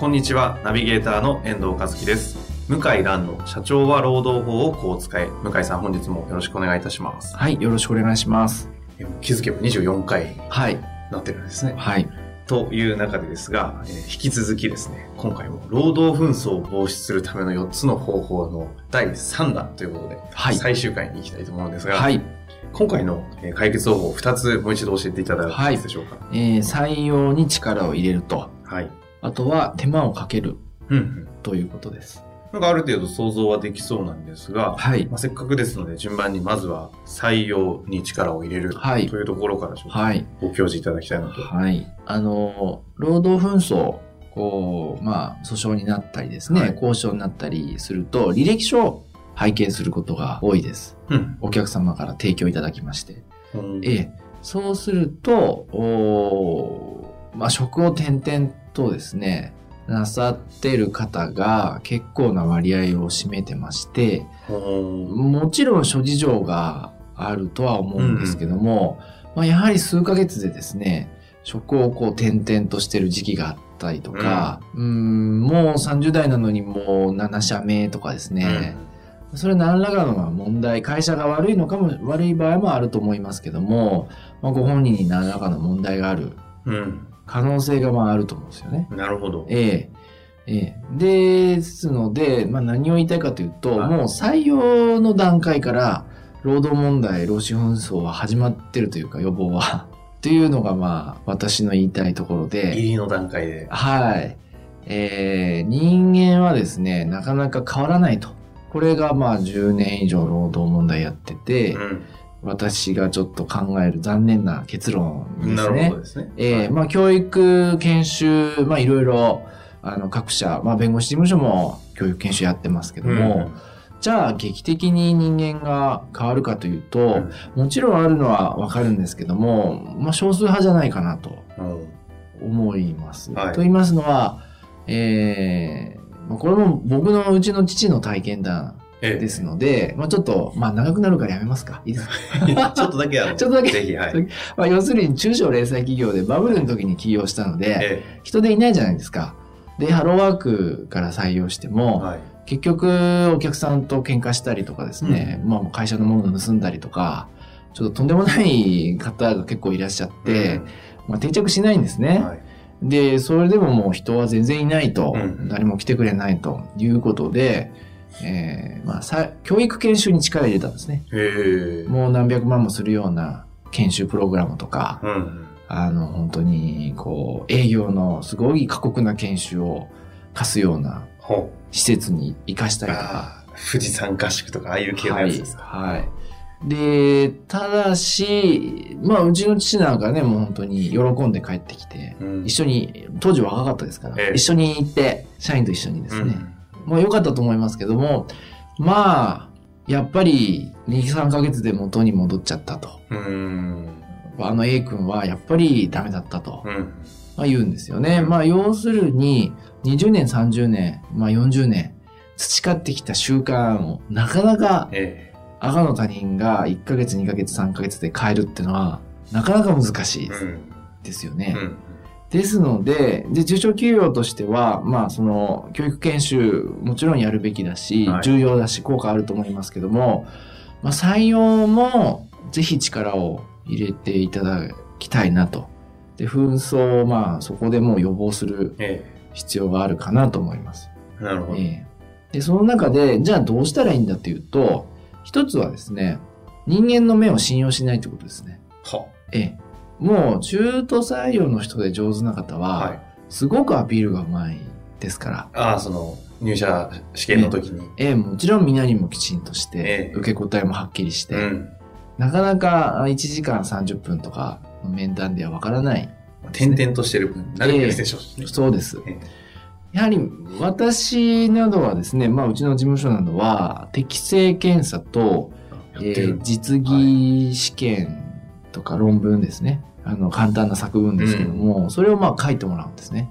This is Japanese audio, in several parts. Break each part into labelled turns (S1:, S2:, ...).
S1: こんにちは、ナビゲーターの遠藤和樹です。向井蘭の社長は労働法をこう使え。向井さん、本日もよろしくお願いいたします。
S2: はい、よろしくお願いします。
S1: え気づけば24回に
S2: はい。
S1: なってるんですね。
S2: はい。
S1: という中でですが、えー引き続きですね、今回も労働紛争を防止するための4つの方法の第3弾ということで、
S2: はい
S1: 最終回に行きたいと思うんですが、
S2: はい。
S1: 今回のえー解決方法を2つもう一度教えていただけますでしょうか？
S2: えー採用に力を入れると。
S1: はい。
S2: あとは手間をかける
S1: うんうん。
S2: ということです。
S1: なんかある程度想像はできそうなんですが、
S2: はい
S1: ま。あ、せっかくですので順番にまずは採用に力を入れる
S2: はい
S1: というところからちょっと
S2: はい。
S1: ご教示いただきたいなと。
S2: はい。あの、労働紛争、こう、まあ、訴訟になったりですね、
S1: はい
S2: 交渉になったりすると、履歴書を拝見することが多いです。
S1: うん。
S2: お客様から提供いただきまして。
S1: うん
S2: ええ、そうすると、おーまあ、職を転々とですね、なさってる方が結構な割合を占めてまして、
S1: うん。
S2: もちろん諸事情があるとは思うんですけども、まあ、やはり数ヶ月でですね、職をこう転々としてる時期があったりとか、うーん、もう30代なのにもう7社目とかですね、それ何らかの問題、会社が悪いのかも、悪い場合もあると思いますけども、まあ、ご本人に何らかの問題がある
S1: うん。
S2: 可能性がまああると思うんですよね。
S1: なるほど。
S2: ええ。ええ。ですので、まあ何を言いたいかというと、
S1: はい
S2: もう採用の段階から、労働問題、労使紛争は始まってるというか、予防は。というのがまあ、私の言いたいところで。
S1: 入りの段階で。
S2: はい。えー、人間はですね、なかなか変わらないと。これがまあ10年以上労働問題やってて、
S1: うん。
S2: 私がちょっと考える残念な結論です
S1: なる
S2: ね
S1: ほど。ですね。
S2: え
S1: はい
S2: ーまあ教育研修、まあいろいろ、あの各社、まあ弁護士事務所も教育研修やってますけども、じゃあ劇的に人間が変わるかというと、もちろんあるのはわかるんですけども、まあ少数派じゃないかなと。
S1: うんうん
S2: 思います。
S1: はい
S2: と言いますのは、えーまあこれも僕のうちの父の体験談
S1: ええ
S2: ですので、まあちょっと、まあ長くなるからやめますか。いいですか？
S1: ちょっとだけあの、
S2: ちょっとだけ。
S1: ぜひ、はい。
S2: まあ要するに中小零細企業でバブルの時に起業したので、
S1: え
S2: 人手いないじゃないですか。で、ハローワークから採用して
S1: え
S2: も、
S1: はい。
S2: 結局お客さんと喧嘩したりとかですね、まあ会社のものを盗んだりとか、ちょっととんでもない方が結構いらっしゃって、まあ定着しないんですね。
S1: うんはい。
S2: で、それでももう人は全然いないと、
S1: うん。
S2: 誰も来てくれないということで、えーまあ、さ教育研修に力入れたんですね。もう何百万もするような研修プログラムとか、
S1: うん。
S2: あの、本当に、こう、営業のすごい過酷な研修を課すような
S1: ほ
S2: 施設に生かした
S1: う。
S2: りとか。
S1: 富士山合宿とか、ああいう系の
S2: はい
S1: やつですか？。
S2: はい。で、ただし、まあ、うちの父なんかね、もう本当に喜んで帰ってきて、
S1: うん
S2: 一緒に、当時若かったですから、
S1: ええ
S2: 一緒に行って、社員と一緒にですね、
S1: うん
S2: まあ良かったと思いますけども、まあ、やっぱり2、3ヶ月で元に戻っちゃったと。
S1: うん。
S2: あの A 君はやっぱりダメだったと、
S1: うん。
S2: まあ、言うんですよね。まあ要するに、20年、30年、まあ40年、培ってきた習慣をなかなか
S1: え
S2: 赤の他人が1ヶ月、2ヶ月、3ヶ月で変えるっていうのは、なかなか難しい。ですよね。
S1: うん。
S2: ですので、で、中小企業としては、まあ、その、教育研修、もちろんやるべきだし、
S1: はい
S2: 重要だし、効果あると思いますけども、まあ、採用も、ぜひ力を入れていただきたいなと。で、紛争を、まあ、そこでもう予防する
S1: え
S2: 必要があるかなと思います。
S1: えなるほど。
S2: ええで、その中で、じゃあどうしたらいいんだっていうと、一つはですね、人間の目を信用しないということですね。
S1: は。
S2: ええ。もう、中途採用の人で上手な方は、
S1: はい。
S2: すごくアピールがうまいですから。
S1: ああ、その、入社試験の時に。
S2: ええ、もちろんみんなにもきちんとして
S1: ええ、
S2: 受け答えもはっきりして、
S1: うん。
S2: なかなかあ1時間30分とか面談ではわからない。
S1: 点々としてる分、慣れてるでしょう。
S2: そうです。
S1: え
S2: やはり私などはですね、まあうちの事務所などは適正検査と、えー実技試験とか論文ですね。あの簡単な作文ですけども、それをまあ書いてもらうんですね。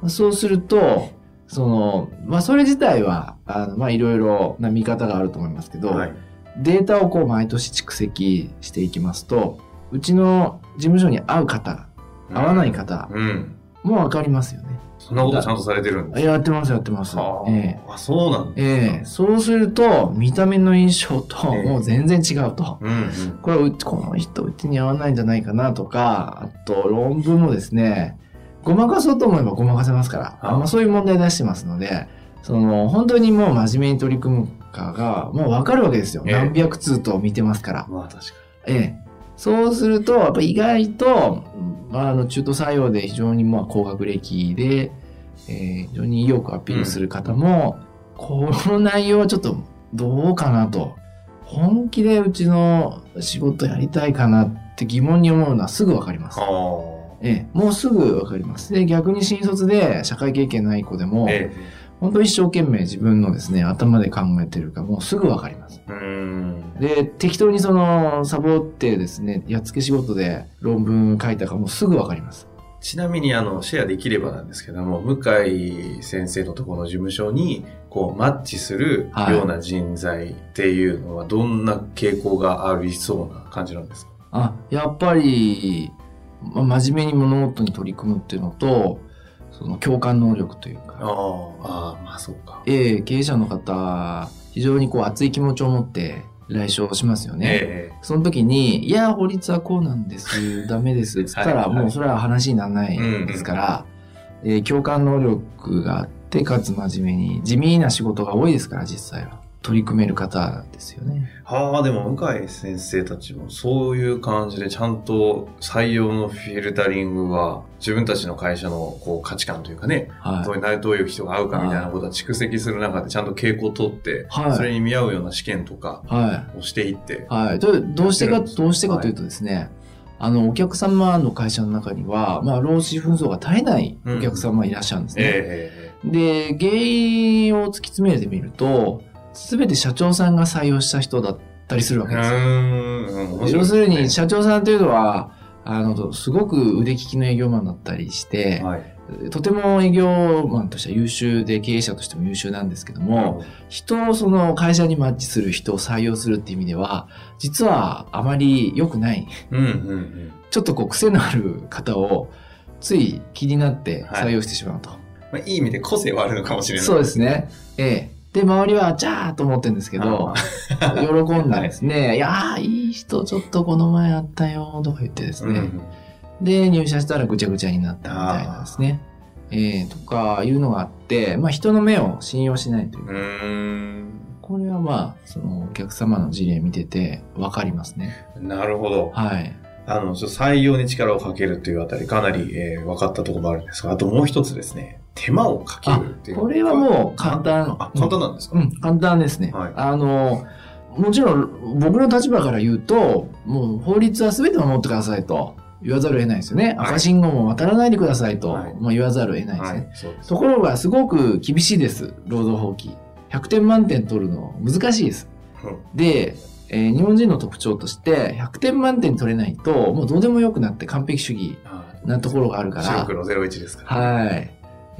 S2: まあそうすると、その、まあそれ自体は、あのまあいろいろな見方があると思いますけど、
S1: はい。
S2: データをこう毎年蓄積していきますと、うちの事務所に合う方、合わない方
S1: うん。
S2: もわかりますよね。
S1: そんなことちゃんとされてるんです
S2: やってます、やってます。
S1: はあ、
S2: ええ
S1: あ、そうなんです
S2: ええそうすると、見た目の印象と
S1: ええ
S2: もう全然違うと。
S1: うんうん。
S2: これうち、この人うちに合わないんじゃないかなとか、あと論文もですね、ごまかそうと思えばごまかせますから、
S1: あ
S2: まあ、そういう問題出してますので、その、本当にもう真面目に取り組むかが、もうわかるわけですよ。
S1: ええ
S2: 何百通と見てますから。
S1: まあ確か
S2: ええ。そうすると、やっぱ意外と、まあ、あの、中途採用で非常にまあ高学歴で、えー非常に意欲をアピールする方も、この内容はちょっとどうかなと。本気でうちの仕事やりたいかなって疑問に思うのはすぐわかります。ええ、もうすぐわかります。で、逆に新卒で社会経験ない子でも、
S1: え
S2: 本当一生懸命自分のですね、頭で考えてるかもうすぐわかります。で、適当にその、サボってですね、やっつけ仕事で論文書いたかもすぐわかります。
S1: ちなみに、あの、シェアできればなんですけども、向井先生のところの事務所に、こう、マッチする
S2: はい
S1: ような人材っていうのは、どんな傾向がありそうな感じなんですか？
S2: あ、やっぱり、ま真面目に物事に取り組むっていうのと、その共感能力というか、
S1: ああ、まあそうか。
S2: ええ経営者の方、非常にこう熱い気持ちを持って来所しますよね。
S1: え
S2: その時に、いや、法律はこうなんです、ダメです、つったら、もうそれは話にならないですから、えー共感能力があって、かつ真面目に、地味な仕事が多いですから、実際は。取り組める方ですよね。
S1: えはあ、でも向井先生たちもそういう感じでちゃんと採用のフィルタリングは自分たちの会社のこう価値観というかね、
S2: はい
S1: どういうどういう人が合うかみたいなことは蓄積する中でちゃんと傾向を取って、
S2: はい
S1: それに見合うような試験とか
S2: は
S1: をしていって
S2: い。、はい。どどうしてか、どうしてかというとですね、あの、お客様の会社の中には、まあ、労使紛争が絶えないお客様いらっしゃるんですね。
S1: え
S2: で、原因を突き詰めてみると、すべて社長さんが採用した人だったりするわ
S1: え
S2: けですよ。要するに、社長さんというのは、あの、すごく腕利きの営業マンだったりして
S1: ね、はい。
S2: とても営業マンとしては優秀で、経営者としても優秀なんですけども、人をその会社にマッチする人を採用するっていう意味では、実はあまり良くない。
S1: うんうんうん。
S2: ちょっとこう癖のある方を、つい気になって採用してしまうと。
S1: まあ、いい意味で個性はあるのかもしれない。
S2: そうですね。ええ。で、周りは、じゃーと思ってるんですけど、喜んだんですね。いやー、いい人ちょっとこの前あったよ、とか言ってですね。
S1: うん
S2: で、入社したらぐちゃぐちゃになったみたいなんですね。ええとかいうのがあって、まあ人の目を信用しないという。これはまあ、そのお客様の事例見ててわかりますね。
S1: なるほど。
S2: はい。
S1: あの、採用に力をかけるというあたり、かなり、えー分かったところもあるんですが、あともう一つですね、手間をかけるっていう
S2: これはもう簡単。
S1: あ、簡単なんですか、
S2: うん、簡単ですね。
S1: はい
S2: あの、もちろん僕の立場から言うと、もう法律は全て守ってくださいと言わざるを得ないですよね。
S1: はい
S2: 赤信号も渡らないでくださいと、
S1: はい
S2: もう言わざるを得ないですね。
S1: はい、す。
S2: ところがすごく厳しいです、労働法規。100点満点取るの難しいです。
S1: うん
S2: で、えー日本人の特徴として、100点満点取れないと、もうどうでもよくなって完璧主義
S1: はい
S2: なところがあるから、
S1: 白黒01ですから、
S2: はい。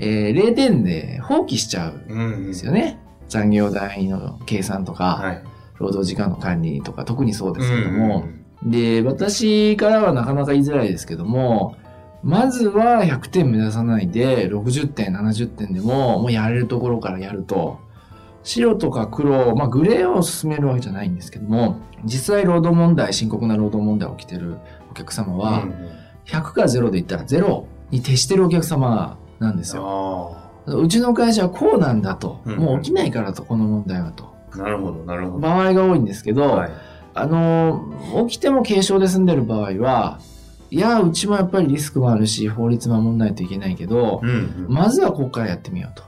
S2: えー0点で放棄しちゃうん
S1: うんうん。
S2: ですよね。残業代の計算とか、
S1: はい。
S2: 労働時間の管理とか、特にそうですけども、
S1: うん
S2: で、私からはなかなか言いづらいですけども、まずは100点目指さないで、60点、70点でも、もうやれるところからやると、白とか黒、まあグレーを進めるわけじゃないんですけども、実際労働問題、深刻な労働問題起きてるお客様は、
S1: うん
S2: 100か0で言ったら0に徹してるお客様なんですよ。
S1: あ
S2: うちの会社はこうなんだと、
S1: うん
S2: もう起きないからと、この問題はと。
S1: あ、なるほど、なるほど。
S2: 場合が多いんですけど、
S1: はい。
S2: あの、起きても軽症で済んでる場合は、いや、うちもやっぱりリスクもあるし、法律守んないといけないけど、
S1: うんうん。
S2: まずはここからやってみようと。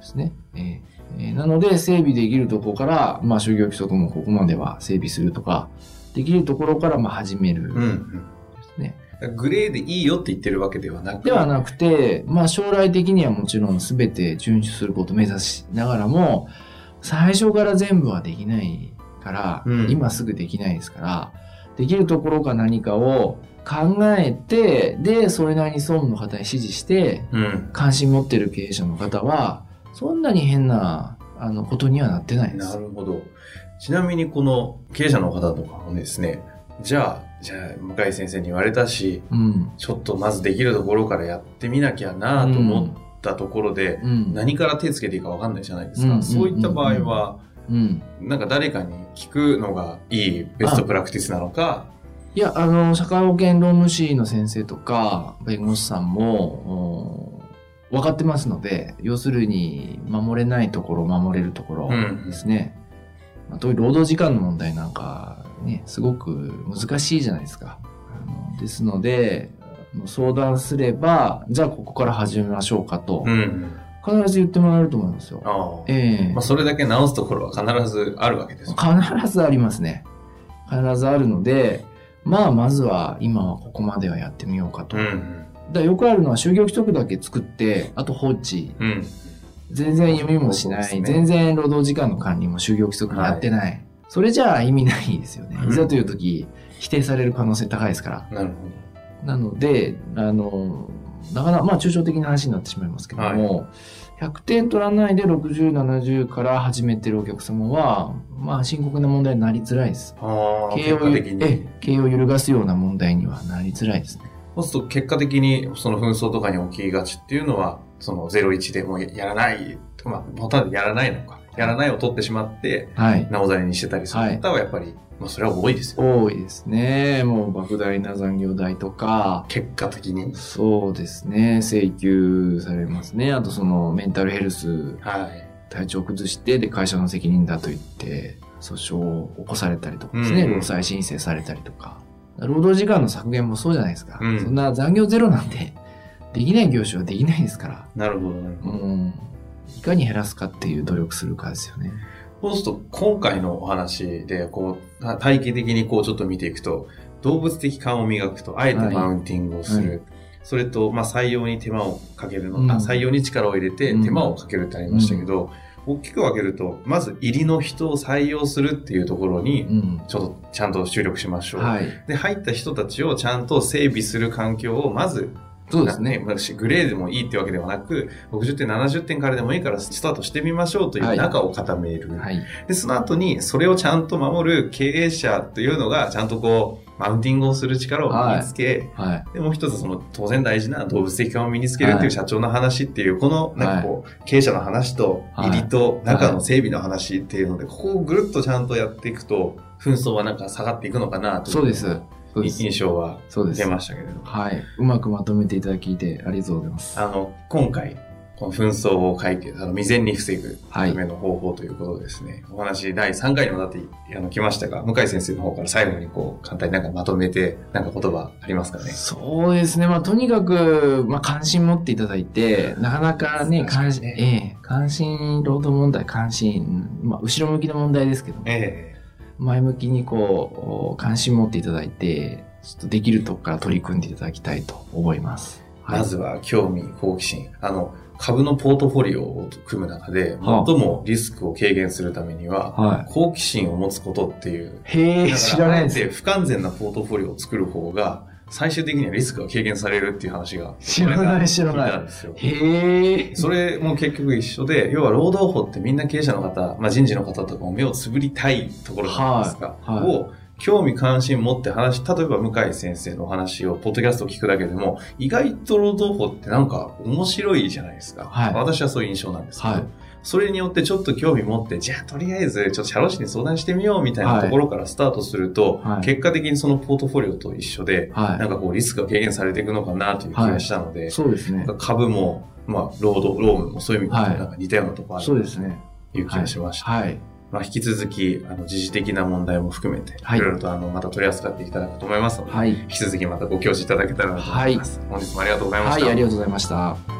S2: ですね。えーえーなので、整備できるところから、まあ、就業規則もここまでは整備するとか、できるところから、まあ、始める。
S1: うんうん。グレーでいいよって言ってるわけではなく
S2: ではなくて、まあ将来的にはもちろん全て遵守することを目指しながらも、最初から全部はできないから、
S1: うん
S2: 今すぐできないですから、できるところか何かを考えて、で、それなりに総務の方に指示して、
S1: うん。
S2: 関心持ってる経営者の方は、そんなに変な、あの、ことにはなってないです。
S1: なるほど。ちなみにこの経営者の方とかもですね、じゃあ、じゃあ、向井先生に言われたし、
S2: うん。
S1: ちょっとまずできるところからやってみなきゃなと思ったところで、
S2: うん。
S1: 何から手つけていいかわかんないじゃないですか。
S2: うん
S1: そういった場合は、
S2: うん。
S1: なんか誰かに聞くのがいいベストプラクティスなのか、
S2: いや、あの、社会保険労務士の先生とか、弁護士さんも、お分かってますので、要するに、守れないところ、守れるところ
S1: うん
S2: ですね。まあ、特に労働時間の問題なんか、ね、すごく難しいじゃないですか。あのですので、相談すれば、じゃあここから始めましょうかと、
S1: うん。
S2: 必ず言ってもらえると思いますよ。ええ
S1: まあ、それだけ直すところは必ずあるわけですよ。
S2: 必ずありますね。必ずあるので、まあ、まずは今はここまではやってみようかと。
S1: うん。
S2: だよくあるのは就業規則だけ作って、あと放置。
S1: うん。
S2: 全然読みもしない。
S1: ね
S2: 全然労働時間の管理も就業規則やってない。それじゃあ意味ないですよね。
S1: うん
S2: いざという時、否定される可能性高いですから。
S1: なるほ
S2: なので、あの、なかなか、まあ抽象的な話になってしまいますけども、100点取らないで60、70から始めてるお客様は、まあ深刻な問題になりづらいです。経営を。ええ経営を揺るがすような問題にはなりづらいですね。
S1: そうすると結果的にその紛争とかに起きがちっていうのは、その01でもうやらない、まあ、ボタンでやらないのか、やらないを取ってしまって、
S2: はい。
S1: なおざりにしてたりする方はやっぱり、まあそれは多いですよ。
S2: 多いですね。もう莫大な残業代とか、
S1: 結果的に。
S2: そうですね。請求されますね。あとそのメンタルヘルス、
S1: はい。
S2: 体調を崩して、で、会社の責任だと言って、訴訟を起こされたりとかですね。
S1: うんうん
S2: 労災申請されたりとか。労働時間の削減もそうじゃないですか。
S1: うん
S2: そんな残業ゼロなんて、できない業種はできないですから。
S1: なるほど、なるほど。
S2: うん。いかに減らすかっていう努力するかですよね。
S1: そうすると、今回のお話で、こう、た体系的にこうちょっと見ていくと、動物的勘を磨くと、あえて
S2: はい
S1: マウンティングをする。
S2: はい
S1: それと、まあ、採用に手間をかけるの、
S2: うん
S1: あ採用に力を入れて
S2: うん
S1: 手間をかけるってありましたけど、大きく分けると、まず入りの人を採用するっていうところに、
S2: うん。
S1: ちょっとちゃんと注力しましょう。
S2: はい。
S1: で、入った人たちをちゃんと整備する環境をまず、
S2: そうですね。
S1: まあグレーでもいいってわけではなく、60点、70点からでもいいからスタートしてみましょうという
S2: はい
S1: 中を固める。
S2: はい。
S1: で、その後に、それをちゃんと守る経営者というのが、ちゃんとこう、マウンティングをする力を身につけ、
S2: はい。
S1: で、もう一つ、その、当然大事な動物的感を身につけるっていう社長の話っていう、この、なんかこう、経営者の話と、
S2: はい
S1: 入りと中の整備の話っていうので、ここをぐるっとちゃんとやっていくと、紛争はなんか下がっていくのかなとい
S2: そうです。
S1: 印象は
S2: そうです
S1: 出。ましたけれども。
S2: はい。うまくまとめていただきてありがとうございます。
S1: あの、今回、この紛争を解決、あの、未然に防ぐ
S2: はい。
S1: ための方法ということでですね、お話第3回にわたってあの来ましたが、向井先生の方から最後にこう、簡単になんかまとめて、なんか言葉ありますかね？
S2: そうですね。まあ、とにかく、まあ、関心持っていただいて、なかなかね、関心、ええ関心、労働問題、関心、まあ、後ろ向きの問題ですけど、
S1: え
S2: 前向きにこう、関心持っていただいて、ちょっとできるとこから取り組んでいただきたいと思います。
S1: えまずは興味、好奇心。あの、株のポートフォリオを組む中で、
S2: はあ
S1: 最もリスクを軽減するためには、
S2: は
S1: 好奇心を持つことっていう。
S2: い。へえ、
S1: だ
S2: 知
S1: から
S2: ないです。
S1: て不完全なポートフォリオを作る方が、最終的にはリスクが軽減されるっていう話が。
S2: 知らない知らない。へえ。
S1: それも結局一緒で、要は労働法ってみんな経営者の方、まあ、人事の方とかも目をつぶりたいところじゃないですか？
S2: はいはい
S1: を興味関心持って話、例えば向井先生のお話を、ポッドキャストを聞くだけでも、意外と労働法ってなんか面白いじゃないですか。
S2: はい
S1: 私はそういう印象なんですけど、
S2: はい
S1: それによってちょっと興味持って、じゃあとりあえずちょっと社労士に相談してみようみたいなところからスタートすると、
S2: はい
S1: 結果的にそのポートフォリオと一緒で、
S2: は
S1: なんかこうリスクが軽減されていくのかなという気がしたので、
S2: い。そうですね。
S1: 株も、まあ、労働、労務もそういう意味で
S2: はい
S1: なんか似たようなところある
S2: そうですね。
S1: という気がしました。
S2: はい。
S1: まあ、引き続き、あの、時事的な問題も含めて、
S2: はい
S1: いろいろとあの、また取り扱っていただくと思いますので、
S2: はい。
S1: 引き続きまたご教示いただけたらなと思います。本日もありがとうございました。
S2: はい、ありがとうございました。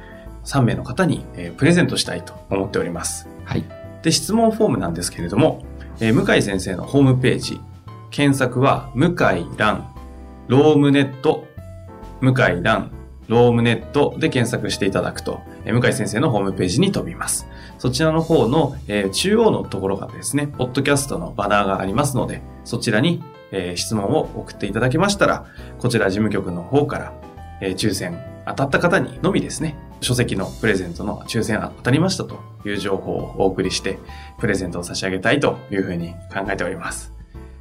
S1: 3名の方に、えープレゼントしたいと思っております。
S2: はい。
S1: で、質問フォームなんですけれども、えー向井先生のホームページ、検索は、向井蘭、ロームネット、向井蘭、ロームネットで検索していただくと、えー向井先生のホームページに飛びます。そちらの方の、えー中央のところがですね、ポッドキャストのバナーがありますので、そちらに、えー質問を送っていただけましたら、こちら事務局の方から、えー抽選当たった方にのみですね、書籍のプレゼントの抽選当たりましたという情報をお送りして、プレゼントを差し上げたいというふうに考えております。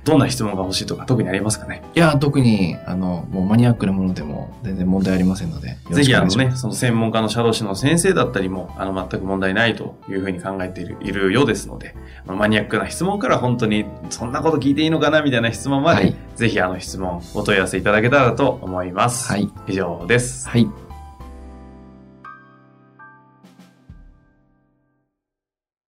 S1: どんな質問が欲しいとか特にありますかね？
S2: いや、特に、あの、もうマニアックなものでも全然問題ありませんので、
S1: ぜひあのね、その専門家の社労士の先生だったりも、あの、全く問題ないというふうに考えているいるようですので、まあマニアックな質問から本当に、そんなこと聞いていいのかなみたいな質問まで、
S2: はい
S1: ぜひあの質問、お問い合わせいただけたらと思います。
S2: はい。
S1: 以上です。
S2: はい。